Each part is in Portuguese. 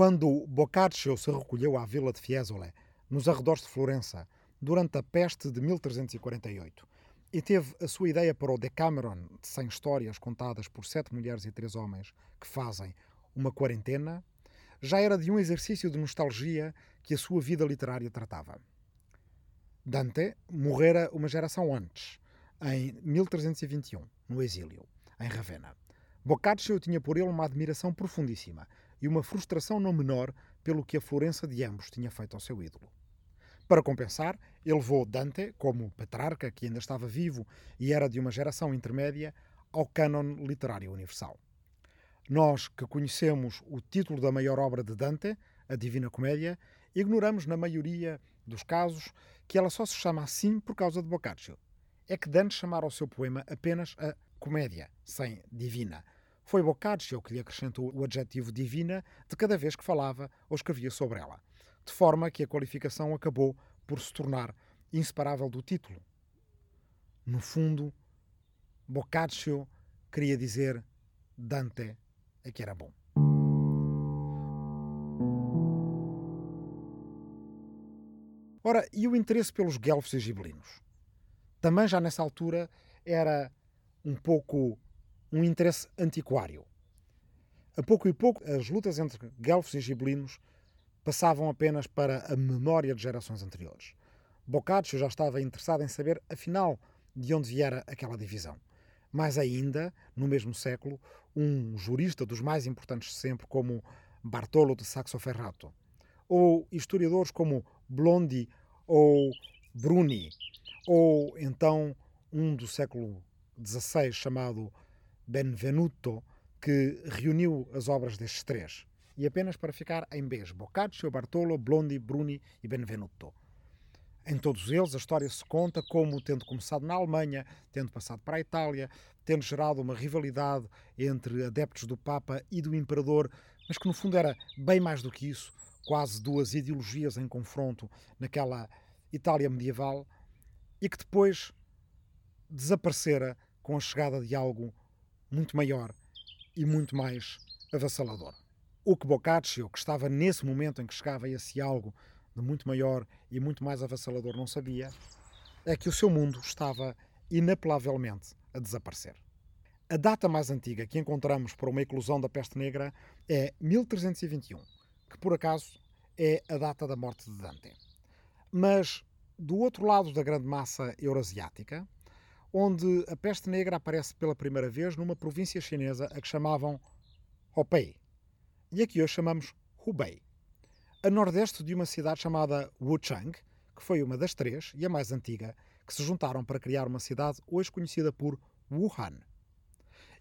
Quando Boccaccio se recolheu à vila de Fiesole, nos arredores de Florença, durante a peste de 1348, e teve a sua ideia para o Decameron, de 100 histórias contadas por sete mulheres e três homens que fazem uma quarentena, já era de um exercício de nostalgia que a sua vida literária tratava. Dante morrera uma geração antes, em 1321, no exílio, em Ravenna. Boccaccio tinha por ele uma admiração profundíssima e uma frustração não menor pelo que a Florença de ambos tinha feito ao seu ídolo. Para compensar, ele levou Dante, como Petrarca, que ainda estava vivo e era de uma geração intermédia, ao cânon literário universal. Nós que conhecemos o título da maior obra de Dante, a Divina Comédia, ignoramos na maioria dos casos que ela só se chama assim por causa de Boccaccio. É que Dante chamara o seu poema apenas a comédia, sem divina. Foi Boccaccio que lhe acrescentou o adjetivo divina de cada vez que falava ou escrevia sobre ela, de forma que a qualificação acabou por se tornar inseparável do título. No fundo, Boccaccio queria dizer Dante é que era bom. Ora, e o interesse pelos guelfos e gibelinos? Também já nessa altura era um pouco um interesse antiquário. A pouco e pouco, as lutas entre guelfos e gibelinos passavam apenas para a memória de gerações anteriores. Boccaccio já estava interessado em saber, afinal, de onde viera aquela divisão. Mais ainda, no mesmo século, um jurista dos mais importantes de sempre, como Bartolo de Saxo-Ferrato, ou historiadores como Blondi ou Bruni, ou então um do século XVI chamado Benvenuto, que reuniu as obras destes três. E apenas para ficar em B's, Boccaccio, Bartolo, Blondi, Bruni e Benvenuto. Em todos eles, a história se conta como tendo começado na Alemanha, tendo passado para a Itália, tendo gerado uma rivalidade entre adeptos do Papa e do Imperador, mas que no fundo era bem mais do que isso, quase duas ideologias em confronto naquela Itália medieval, e que depois desaparecera com a chegada de algo muito maior e muito mais avassalador. O que Boccaccio, que estava nesse momento em que chegava esse algo de muito maior e muito mais avassalador, não sabia, é que o seu mundo estava inapelavelmente a desaparecer. A data mais antiga que encontramos para uma eclosão da peste negra é 1321, que por acaso é a data da morte de Dante. Mas do outro lado da grande massa eurasiática, onde a peste negra aparece pela primeira vez numa província chinesa a que chamavam Hopei, e a que hoje chamamos Hubei, a nordeste de uma cidade chamada Wuchang, que foi uma das três e a mais antiga que se juntaram para criar uma cidade hoje conhecida por Wuhan.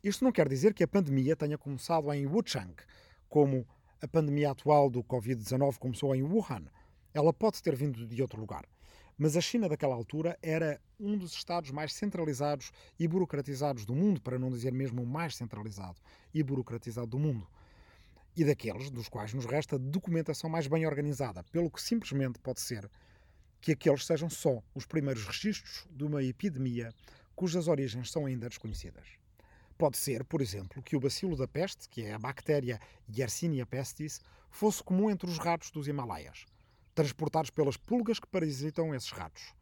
Isto não quer dizer que a pandemia tenha começado em Wuchang, como a pandemia atual do Covid-19 começou em Wuhan. Ela pode ter vindo de outro lugar. Mas a China daquela altura era um dos estados mais centralizados e burocratizados do mundo, para não dizer mesmo o mais centralizado e burocratizado do mundo. E daqueles dos quais nos resta documentação mais bem organizada, pelo que simplesmente pode ser que aqueles sejam só os primeiros registros de uma epidemia cujas origens são ainda desconhecidas. Pode ser, por exemplo, que o bacilo da peste, que é a bactéria Yersinia pestis, fosse comum entre os ratos dos Himalaias transportados pelas pulgas que parasitam esses ratos,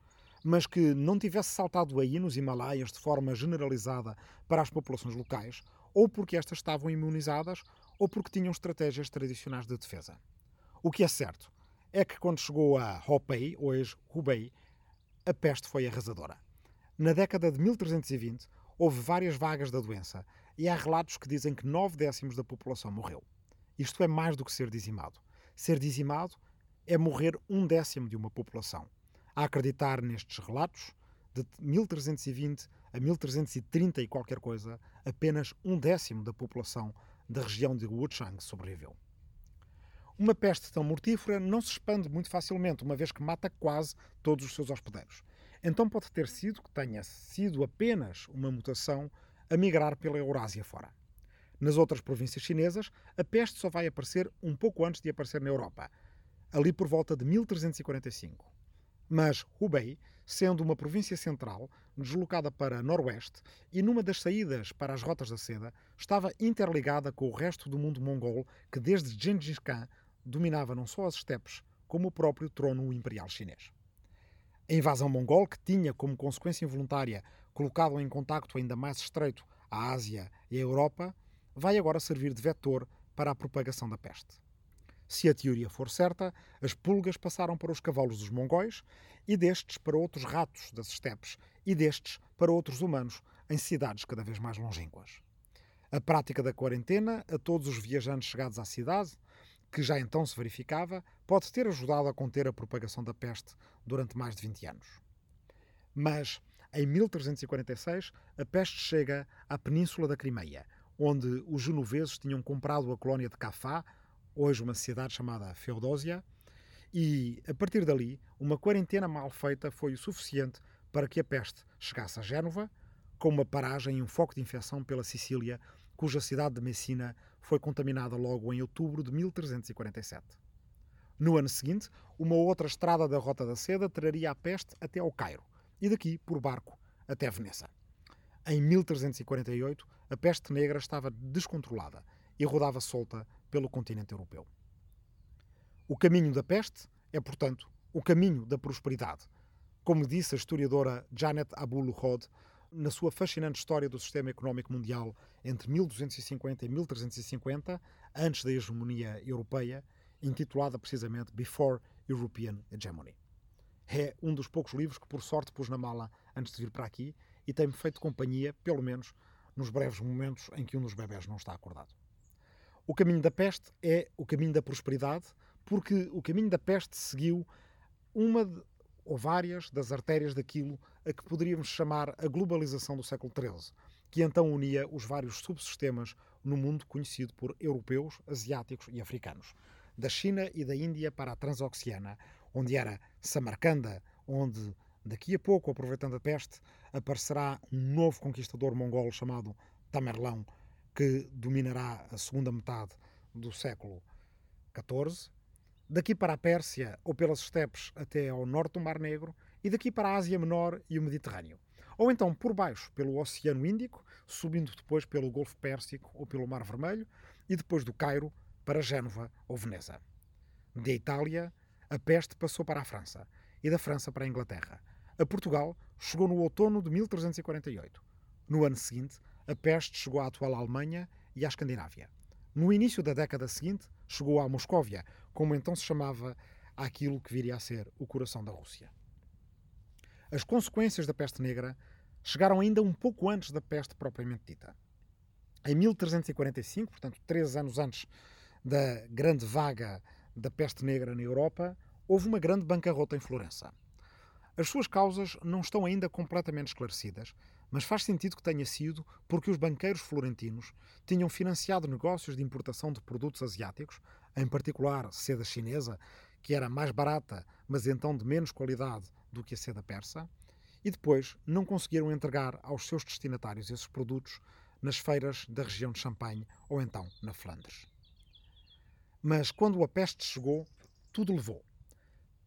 mas que não tivesse saltado aí nos Himalaias de forma generalizada para as populações locais, ou porque estas estavam imunizadas, ou porque tinham estratégias tradicionais de defesa. O que é certo é que quando chegou a Hopei, hoje Hubei, a peste foi arrasadora. Na década de 1320, houve várias vagas da doença e há relatos que dizem que nove décimos da população morreu. Isto é mais do que ser dizimado. Ser dizimado é morrer um décimo de uma população. A acreditar nestes relatos, de 1320 a 1330 e qualquer coisa, apenas um décimo da população da região de Wuchang sobreviveu. Uma peste tão mortífera não se expande muito facilmente, uma vez que mata quase todos os seus hospedeiros. Então pode ter sido que tenha sido apenas uma mutação a migrar pela Eurásia fora. Nas outras províncias chinesas, a peste só vai aparecer um pouco antes de aparecer na Europa, ali por volta de 1345. Mas Hubei, sendo uma província central, deslocada para noroeste e numa das saídas para as rotas da seda, estava interligada com o resto do mundo mongol que desde Gengis Khan dominava não só as estepes, como o próprio trono imperial chinês. A invasão mongol, que tinha como consequência involuntária colocado em contacto ainda mais estreito a Ásia e a Europa, vai agora servir de vetor para a propagação da peste. Se a teoria for certa, as pulgas passaram para os cavalos dos mongóis e destes para outros ratos das estepes e destes para outros humanos em cidades cada vez mais longínquas. A prática da quarentena a todos os viajantes chegados à cidade, que já então se verificava, pode ter ajudado a conter a propagação da peste durante mais de 20 anos. Mas, em 1346, a peste chega à península da Crimeia, onde os genoveses tinham comprado a colónia de Cafá, hoje uma cidade chamada Feodósia, e, a partir dali, uma quarentena mal feita foi o suficiente para que a peste chegasse a Génova, com uma paragem e um foco de infecção pela Sicília, cuja cidade de Messina foi contaminada logo em outubro de 1347. No ano seguinte, uma outra estrada da Rota da Seda traria a peste até ao Cairo e daqui, por barco, até Veneza. Em 1348, a peste negra estava descontrolada e rodava solta pelo continente europeu. O caminho da peste é, portanto, o caminho da prosperidade, como disse a historiadora Janet Abul-Hod na sua fascinante história do sistema económico mundial entre 1250 e 1350, antes da hegemonia europeia, intitulada precisamente Before European Hegemony. É um dos poucos livros que, por sorte, pus na mala antes de vir para aqui e tem-me feito companhia, pelo menos nos breves momentos em que um dos bebés não está acordado. O caminho da peste é o caminho da prosperidade, porque o caminho da peste seguiu uma ou várias das artérias daquilo a que poderíamos chamar a globalização do século XIII, que então unia os vários subsistemas no mundo conhecido por europeus, asiáticos e africanos. Da China e da Índia para a Transoxiana, onde era Samarcanda, onde daqui a pouco, aproveitando a peste, aparecerá um novo conquistador mongol chamado Tamerlão, que dominará a segunda metade do século XIV, daqui para a Pérsia ou pelas estepes até ao norte do Mar Negro e daqui para a Ásia Menor e o Mediterrâneo. Ou então por baixo pelo Oceano Índico, subindo depois pelo Golfo Pérsico ou pelo Mar Vermelho e depois do Cairo para Génova ou Veneza. Da Itália, a peste passou para a França e da França para a Inglaterra. A Portugal chegou no outono de 1348. No ano seguinte, a peste chegou à atual Alemanha e à Escandinávia. No início da década seguinte, chegou à Moscóvia, como então se chamava aquilo que viria a ser o coração da Rússia. As consequências da peste negra chegaram ainda um pouco antes da peste propriamente dita. Em 1345, portanto, três anos antes da grande vaga da peste negra na Europa, houve uma grande bancarrota em Florença. As suas causas não estão ainda completamente esclarecidas, mas faz sentido que tenha sido porque os banqueiros florentinos tinham financiado negócios de importação de produtos asiáticos, em particular seda chinesa, que era mais barata, mas então de menos qualidade do que a seda persa, e depois não conseguiram entregar aos seus destinatários esses produtos nas feiras da região de Champagne ou então na Flandres. Mas quando a peste chegou, tudo levou.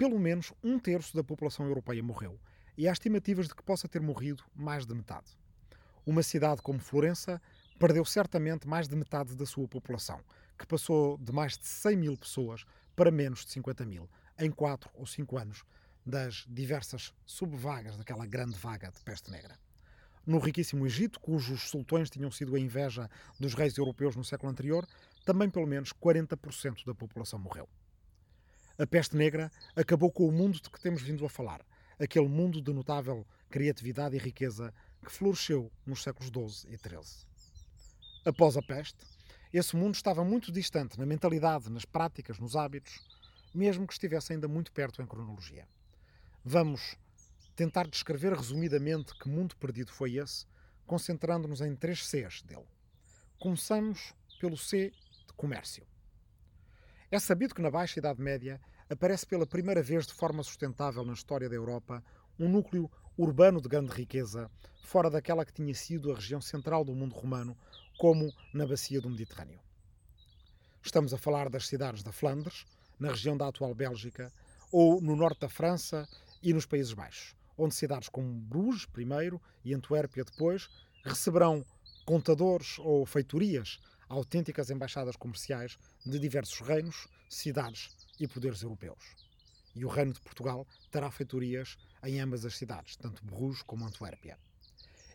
Pelo menos um terço da população europeia morreu e há estimativas de que possa ter morrido mais de metade. Uma cidade como Florença perdeu certamente mais de metade da sua população, que passou de mais de 100 mil pessoas para menos de 50 mil, em 4 ou 5 anos, das diversas subvagas daquela grande vaga de peste negra. No riquíssimo Egito, cujos sultões tinham sido a inveja dos reis europeus no século anterior, também pelo menos 40% da população morreu. A peste negra acabou com o mundo de que temos vindo a falar, aquele mundo de notável criatividade e riqueza que floresceu nos séculos XII e XIII. Após a peste, esse mundo estava muito distante na mentalidade, nas práticas, nos hábitos, mesmo que estivesse ainda muito perto em cronologia. Vamos tentar descrever resumidamente que mundo perdido foi esse, concentrando-nos em três Cs dele. Começamos pelo C de comércio. É sabido que na Baixa Idade Média aparece pela primeira vez de forma sustentável na história da Europa um núcleo urbano de grande riqueza, fora daquela que tinha sido a região central do mundo romano, como na bacia do Mediterrâneo. Estamos a falar das cidades da Flandres, na região da atual Bélgica, ou no norte da França e nos Países Baixos, onde cidades como Bruges, primeiro, e Antuérpia, depois, receberão contadores ou feitorias autênticas embaixadas comerciais de diversos reinos, cidades e poderes europeus. E o Reino de Portugal terá feitorias em ambas as cidades, tanto Bruges como Antuérpia.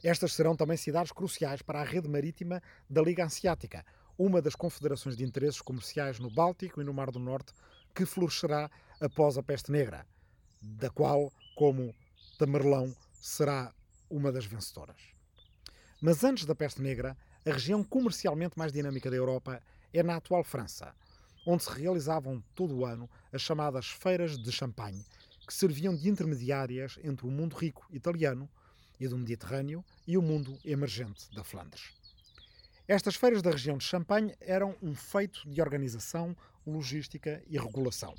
Estas serão também cidades cruciais para a rede marítima da Liga Anseática, uma das confederações de interesses comerciais no Báltico e no Mar do Norte que florescerá após a peste negra, da qual, como Tamerlão, será uma das vencedoras. Mas antes da peste negra, a região comercialmente mais dinâmica da Europa é na atual França, onde se realizavam todo o ano as chamadas feiras de champanhe, que serviam de intermediárias entre o mundo rico italiano e do Mediterrâneo e o mundo emergente da Flandres. Estas feiras da região de Champagne eram um feito de organização, logística e regulação.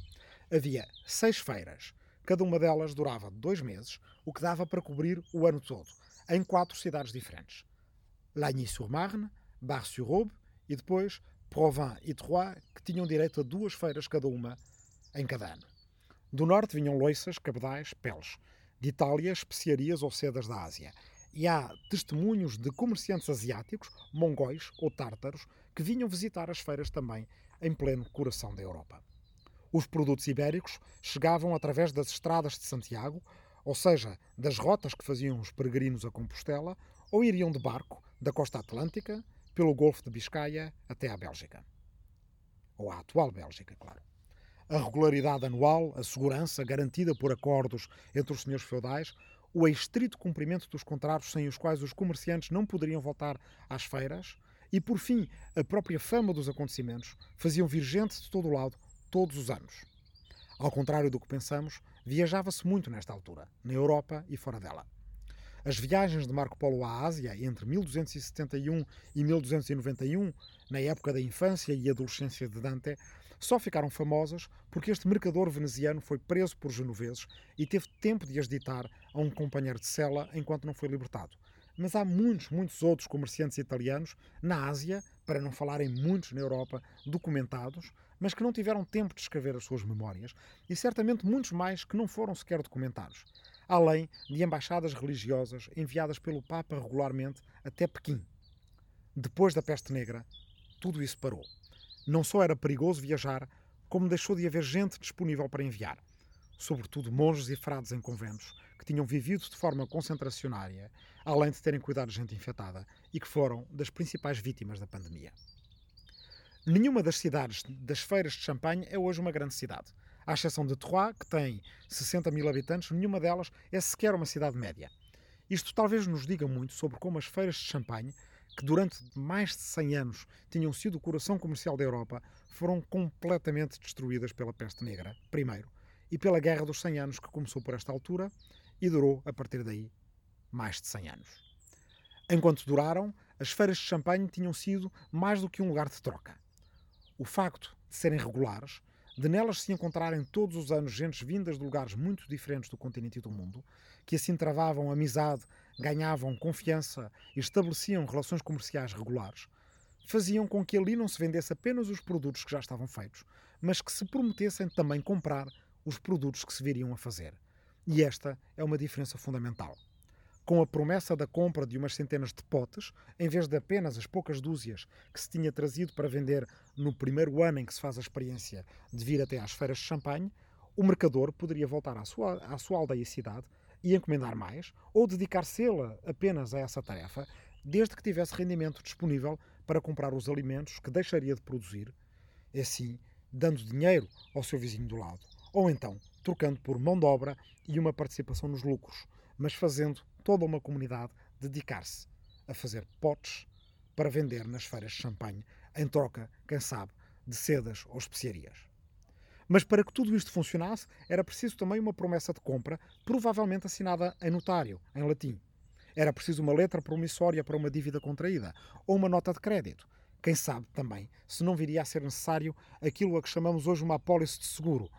Havia seis feiras, cada uma delas durava dois meses, o que dava para cobrir o ano todo, em quatro cidades diferentes: Lagny-sur-Marne, Bar-sur-Aube e depois Provins e Troyes, que tinham direito a duas feiras cada uma em cada ano. Do norte vinham loiças, cabedais, peles de Itália, especiarias ou sedas da Ásia. E há testemunhos de comerciantes asiáticos, mongóis ou tártaros, que vinham visitar as feiras também em pleno coração da Europa. Os produtos ibéricos chegavam através das estradas de Santiago, ou seja, das rotas que faziam os peregrinos a Compostela, ou iriam de barco da costa atlântica, pelo Golfo de Biscaia até à Bélgica. Ou à atual Bélgica, claro a regularidade anual, a segurança garantida por acordos entre os senhores feudais, o estrito cumprimento dos contratos sem os quais os comerciantes não poderiam voltar às feiras e, por fim, a própria fama dos acontecimentos faziam vir gente de todo o lado todos os anos. Ao contrário do que pensamos, viajava-se muito nesta altura, na Europa e fora dela. As viagens de Marco Polo à Ásia entre 1271 e 1291, na época da infância e adolescência de Dante, só ficaram famosas porque este mercador veneziano foi preso por genoveses e teve tempo de as ditar a um companheiro de cela enquanto não foi libertado. Mas há muitos, muitos outros comerciantes italianos na Ásia, para não falarem muitos na Europa, documentados, mas que não tiveram tempo de escrever as suas memórias, e certamente muitos mais que não foram sequer documentados, além de embaixadas religiosas enviadas pelo Papa regularmente até Pequim. Depois da peste negra, tudo isso parou. Não só era perigoso viajar, como deixou de haver gente disponível para enviar. Sobretudo monges e frades em conventos, que tinham vivido de forma concentracionária, além de terem cuidado de gente infectada, e que foram das principais vítimas da pandemia. Nenhuma das cidades das feiras de champanhe é hoje uma grande cidade. À exceção de Troyes, que tem 60 mil habitantes, nenhuma delas é sequer uma cidade média. Isto talvez nos diga muito sobre como as feiras de champanhe que durante mais de 100 anos tinham sido o coração comercial da Europa, foram completamente destruídas pela peste negra, primeiro, e pela Guerra dos 100 Anos, que começou por esta altura e durou, a partir daí, mais de 100 anos. Enquanto duraram, as feiras de champanhe tinham sido mais do que um lugar de troca. O facto de serem regulares, de nelas se encontrarem todos os anos gentes vindas de lugares muito diferentes do continente e do mundo, que assim travavam amizade ganhavam confiança e estabeleciam relações comerciais regulares, faziam com que ali não se vendesse apenas os produtos que já estavam feitos, mas que se prometessem também comprar os produtos que se viriam a fazer. E esta é uma diferença fundamental. Com a promessa da compra de umas centenas de potes, em vez de apenas as poucas dúzias que se tinha trazido para vender no primeiro ano em que se faz a experiência de vir até às feiras de champanhe, o mercador poderia voltar à sua, à sua aldeia e cidade e encomendar mais, ou dedicar-se apenas a essa tarefa, desde que tivesse rendimento disponível para comprar os alimentos que deixaria de produzir, assim dando dinheiro ao seu vizinho do lado, ou então trocando por mão de obra e uma participação nos lucros, mas fazendo toda uma comunidade dedicar-se a fazer potes para vender nas feiras de champanhe, em troca, quem sabe, de sedas ou especiarias. Mas para que tudo isto funcionasse, era preciso também uma promessa de compra, provavelmente assinada em notário, em latim. Era preciso uma letra promissória para uma dívida contraída, ou uma nota de crédito. Quem sabe também se não viria a ser necessário aquilo a que chamamos hoje uma apólice de seguro,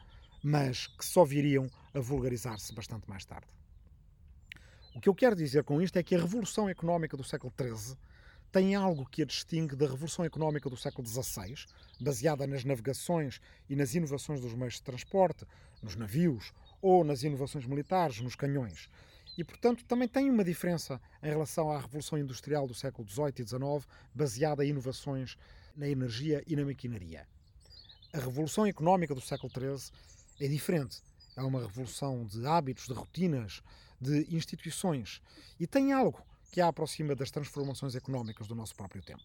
mas que só viriam a vulgarizar-se bastante mais tarde. O que eu quero dizer com isto é que a revolução económica do século XIII tem algo que a distingue da Revolução Económica do século XVI, baseada nas navegações e nas inovações dos meios de transporte, nos navios, ou nas inovações militares, nos canhões. E, portanto, também tem uma diferença em relação à Revolução Industrial do século XVIII e XIX, baseada em inovações na energia e na maquinaria. A revolução económica do século XIII é diferente. É uma revolução de hábitos, de rotinas, de instituições. E tem algo que a aproxima das transformações económicas do nosso próprio tempo.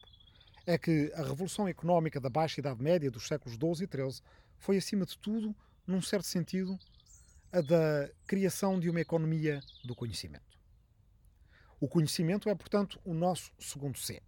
É que a revolução económica da Baixa Idade Média dos séculos XII e XIII foi, acima de tudo, num certo sentido, a da criação de uma economia do conhecimento. O conhecimento é, portanto, o nosso segundo C.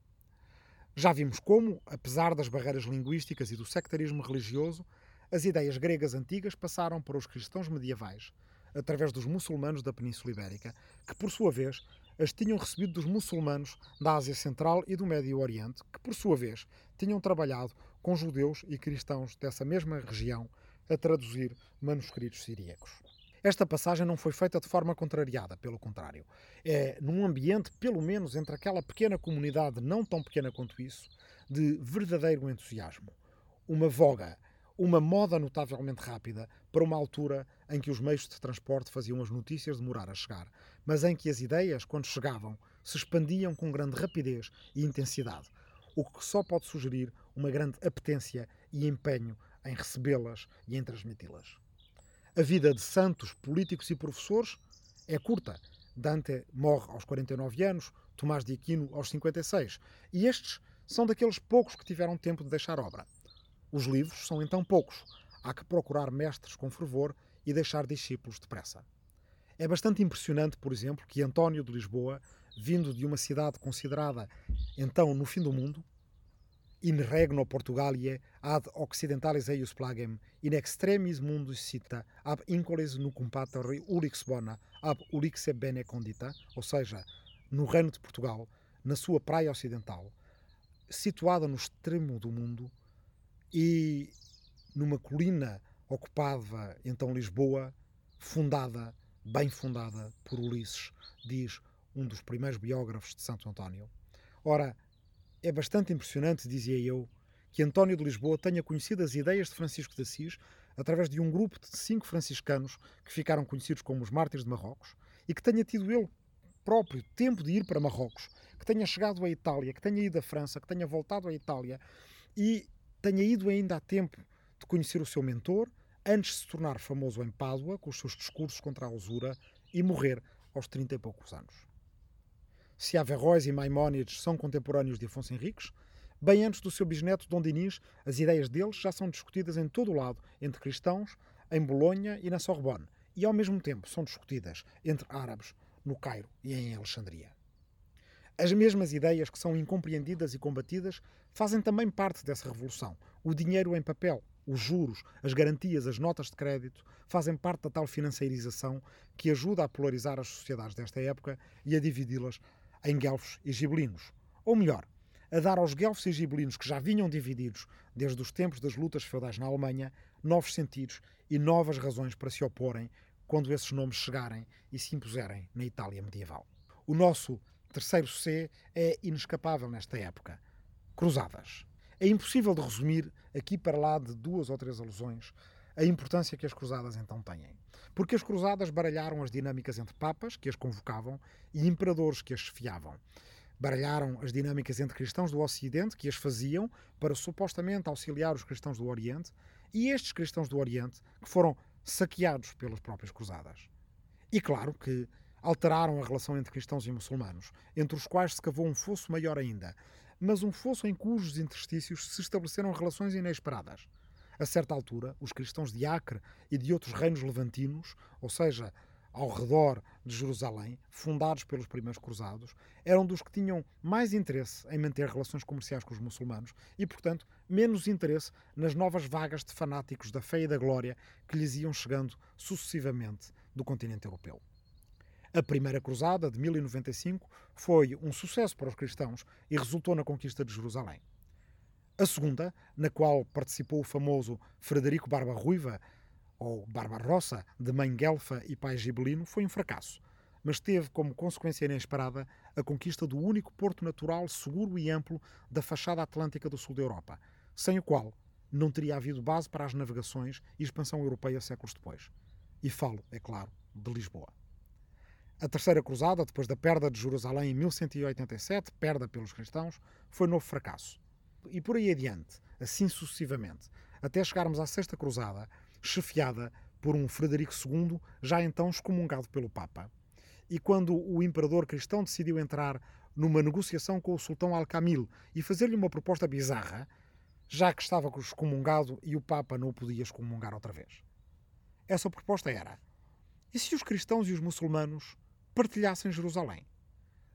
Já vimos como, apesar das barreiras linguísticas e do sectarismo religioso, as ideias gregas antigas passaram para os cristãos medievais, através dos muçulmanos da Península Ibérica, que, por sua vez, as tinham recebido dos muçulmanos da Ásia Central e do Médio Oriente, que, por sua vez, tinham trabalhado com judeus e cristãos dessa mesma região a traduzir manuscritos siríacos. Esta passagem não foi feita de forma contrariada, pelo contrário. É num ambiente, pelo menos entre aquela pequena comunidade, não tão pequena quanto isso, de verdadeiro entusiasmo. Uma voga, uma moda notavelmente rápida para uma altura em que os meios de transporte faziam as notícias demorar a chegar, mas em que as ideias, quando chegavam, se expandiam com grande rapidez e intensidade, o que só pode sugerir uma grande apetência e empenho em recebê-las e em transmiti-las. A vida de santos, políticos e professores é curta. Dante morre aos 49 anos, Tomás de Aquino aos 56. E estes são daqueles poucos que tiveram tempo de deixar obra. Os livros são então poucos. Há que procurar mestres com fervor e deixar discípulos depressa. É bastante impressionante, por exemplo, que António de Lisboa, vindo de uma cidade considerada então no fim do mundo, in regno Portugalie ad occidentalis eius plagem, in extremis mundus cita, ab incoles nucum pater ulix bona, ab ulixe bene condita, ou seja, no reino de Portugal, na sua praia ocidental, situada no extremo do mundo e numa colina ocupada então Lisboa, fundada, bem fundada por Ulisses, diz um dos primeiros biógrafos de Santo António. Ora, é bastante impressionante, dizia eu, que António de Lisboa tenha conhecido as ideias de Francisco de Assis através de um grupo de cinco franciscanos que ficaram conhecidos como os Mártires de Marrocos e que tenha tido ele próprio tempo de ir para Marrocos, que tenha chegado à Itália, que tenha ido à França, que tenha voltado à Itália e tenha ido ainda a tempo de conhecer o seu mentor antes de se tornar famoso em Pádua com os seus discursos contra a usura e morrer aos trinta e poucos anos se Averroes e Maimónides são contemporâneos de Afonso Henriques, bem antes do seu bisneto Dom Dinis, as ideias deles já são discutidas em todo o lado, entre cristãos, em Bolonha e na Sorbonne, e ao mesmo tempo são discutidas entre árabes, no Cairo e em Alexandria. As mesmas ideias que são incompreendidas e combatidas fazem também parte dessa revolução. O dinheiro em papel, os juros, as garantias, as notas de crédito fazem parte da tal financeirização que ajuda a polarizar as sociedades desta época e a dividi-las em guelfos e gibelinos. Ou melhor, a dar aos guelfos e gibelinos que já vinham divididos desde os tempos das lutas feudais na Alemanha novos sentidos e novas razões para se oporem quando esses nomes chegarem e se impuserem na Itália medieval. O nosso terceiro C é inescapável nesta época. Cruzadas. É impossível de resumir, aqui para lá de duas ou três alusões, a importância que as cruzadas então têm. Porque as cruzadas baralharam as dinâmicas entre papas, que as convocavam, e imperadores que as chefiavam. Baralharam as dinâmicas entre cristãos do Ocidente, que as faziam para supostamente auxiliar os cristãos do Oriente, e estes cristãos do Oriente, que foram saqueados pelas próprias cruzadas. E claro que alteraram a relação entre cristãos e muçulmanos, entre os quais se cavou um fosso maior ainda, mas um fosso em cujos interstícios se estabeleceram relações inesperadas. A certa altura, os cristãos de Acre e de outros reinos levantinos, ou seja, ao redor de Jerusalém, fundados pelos primeiros cruzados, eram dos que tinham mais interesse em manter relações comerciais com os muçulmanos e, portanto, menos interesse nas novas vagas de fanáticos da fé e da glória que lhes iam chegando sucessivamente do continente europeu. A primeira cruzada, de 1095, foi um sucesso para os cristãos e resultou na conquista de Jerusalém. A segunda, na qual participou o famoso Frederico Barba Ruiva, ou Barbarossa, de mãe guelfa e pai gibelino, foi um fracasso, mas teve como consequência inesperada a conquista do único porto natural seguro e amplo da fachada atlântica do sul da Europa, sem o qual não teria havido base para as navegações e expansão europeia séculos depois. E falo, é claro, de Lisboa. A terceira cruzada, depois da perda de Jerusalém em 1187, perda pelos cristãos, foi novo fracasso e por aí adiante, assim sucessivamente. até chegarmos à Sexta Cruzada, chefiada por um Frederico II, já então excomungado pelo Papa. E quando o imperador cristão decidiu entrar numa negociação com o sultão Al-Kamil e fazer-lhe uma proposta bizarra, já que estava excomungado e o Papa não o podia excomungar outra vez. Essa proposta era: e se os cristãos e os muçulmanos partilhassem Jerusalém?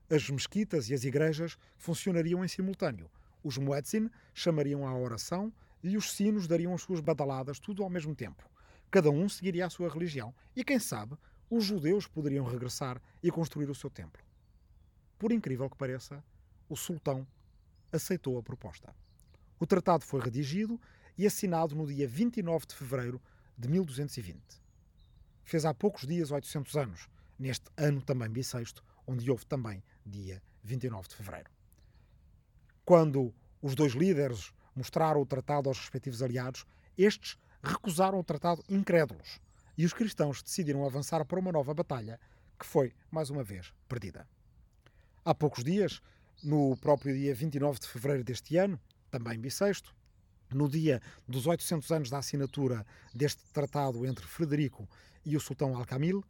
As mesquitas e as igrejas funcionariam em simultâneo. Os muezzin chamariam à oração e os sinos dariam as suas badaladas, tudo ao mesmo tempo. Cada um seguiria a sua religião e, quem sabe, os judeus poderiam regressar e construir o seu templo. Por incrível que pareça, o sultão aceitou a proposta. O tratado foi redigido e assinado no dia 29 de fevereiro de 1220. Fez há poucos dias 800 anos, neste ano também bissexto, onde houve também dia 29 de fevereiro. Quando os dois líderes mostraram o tratado aos respectivos aliados, estes recusaram o tratado incrédulos e os cristãos decidiram avançar para uma nova batalha que foi, mais uma vez, perdida. Há poucos dias, no próprio dia 29 de fevereiro deste ano, também bissexto, no dia dos 800 anos da assinatura deste tratado entre Frederico e o sultão Al-Kamil,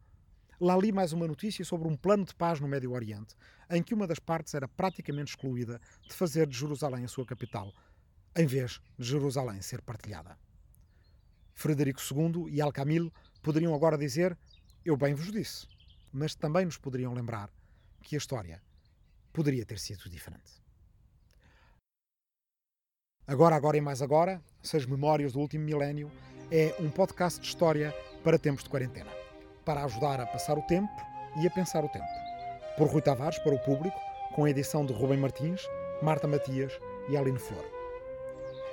lá li mais uma notícia sobre um plano de paz no Médio Oriente, em que uma das partes era praticamente excluída de fazer de Jerusalém a sua capital, em vez de Jerusalém ser partilhada. Frederico II e Al-Kamil poderiam agora dizer: Eu bem vos disse, mas também nos poderiam lembrar que a história poderia ter sido diferente. Agora, agora e mais agora, Seis Memórias do Último Milénio é um podcast de história para tempos de quarentena, para ajudar a passar o tempo e a pensar o tempo. Por Rui Tavares para o público, com a edição de Rubem Martins, Marta Matias e Aline Flor.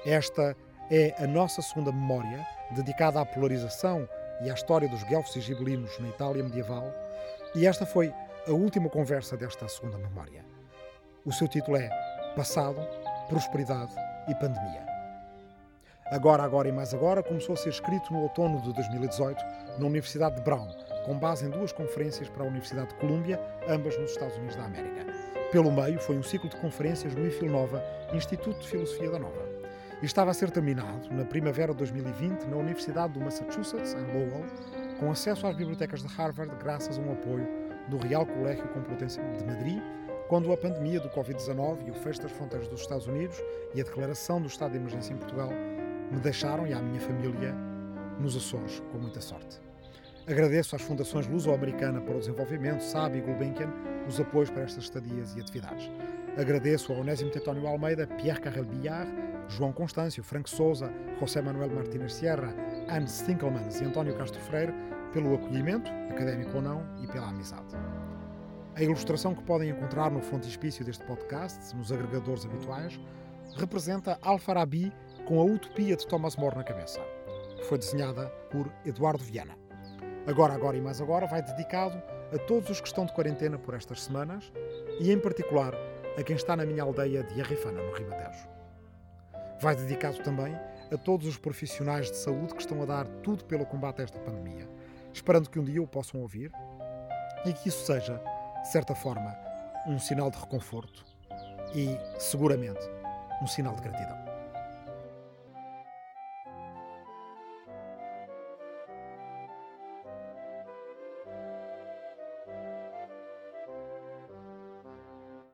Esta é a nossa segunda memória, dedicada à polarização e à história dos guelfos e gibelinos na Itália medieval, e esta foi a última conversa desta segunda memória. O seu título é Passado, Prosperidade e Pandemia. Agora, agora e mais agora começou a ser escrito no outono de 2018 na Universidade de Brown, com base em duas conferências para a Universidade de Colômbia, ambas nos Estados Unidos da América. Pelo meio foi um ciclo de conferências no IFIL Nova, Instituto de Filosofia da Nova. E estava a ser terminado, na primavera de 2020, na Universidade do Massachusetts, em Lowell, com acesso às bibliotecas de Harvard graças a um apoio do Real Colégio Complutense de Madrid, quando a pandemia do Covid-19 e o fecho das fronteiras dos Estados Unidos e a declaração do estado de emergência em Portugal me deixaram e à minha família nos Açores com muita sorte. Agradeço às Fundações Luso-Americana para o Desenvolvimento, SAB e Gulbenkian, os apoios para estas estadias e atividades. Agradeço a Onésimo Tetónio Almeida, Pierre Carrel Billard, João Constâncio, Franco Souza, José Manuel Martínez Sierra, Anne Stinkelmans e António Castro Freire pelo acolhimento, académico ou não, e pela amizade. A ilustração que podem encontrar no frontispício deste podcast, nos agregadores habituais, representa Alfarabi com a utopia de Thomas More na cabeça. Foi desenhada por Eduardo Viana. Agora, agora e mais agora vai dedicado a todos os que estão de quarentena por estas semanas e, em particular, a quem está na minha aldeia de Arrifana, no Ribatejo. Vai dedicado também a todos os profissionais de saúde que estão a dar tudo pelo combate a esta pandemia, esperando que um dia o possam ouvir e que isso seja, de certa forma, um sinal de reconforto e, seguramente, um sinal de gratidão.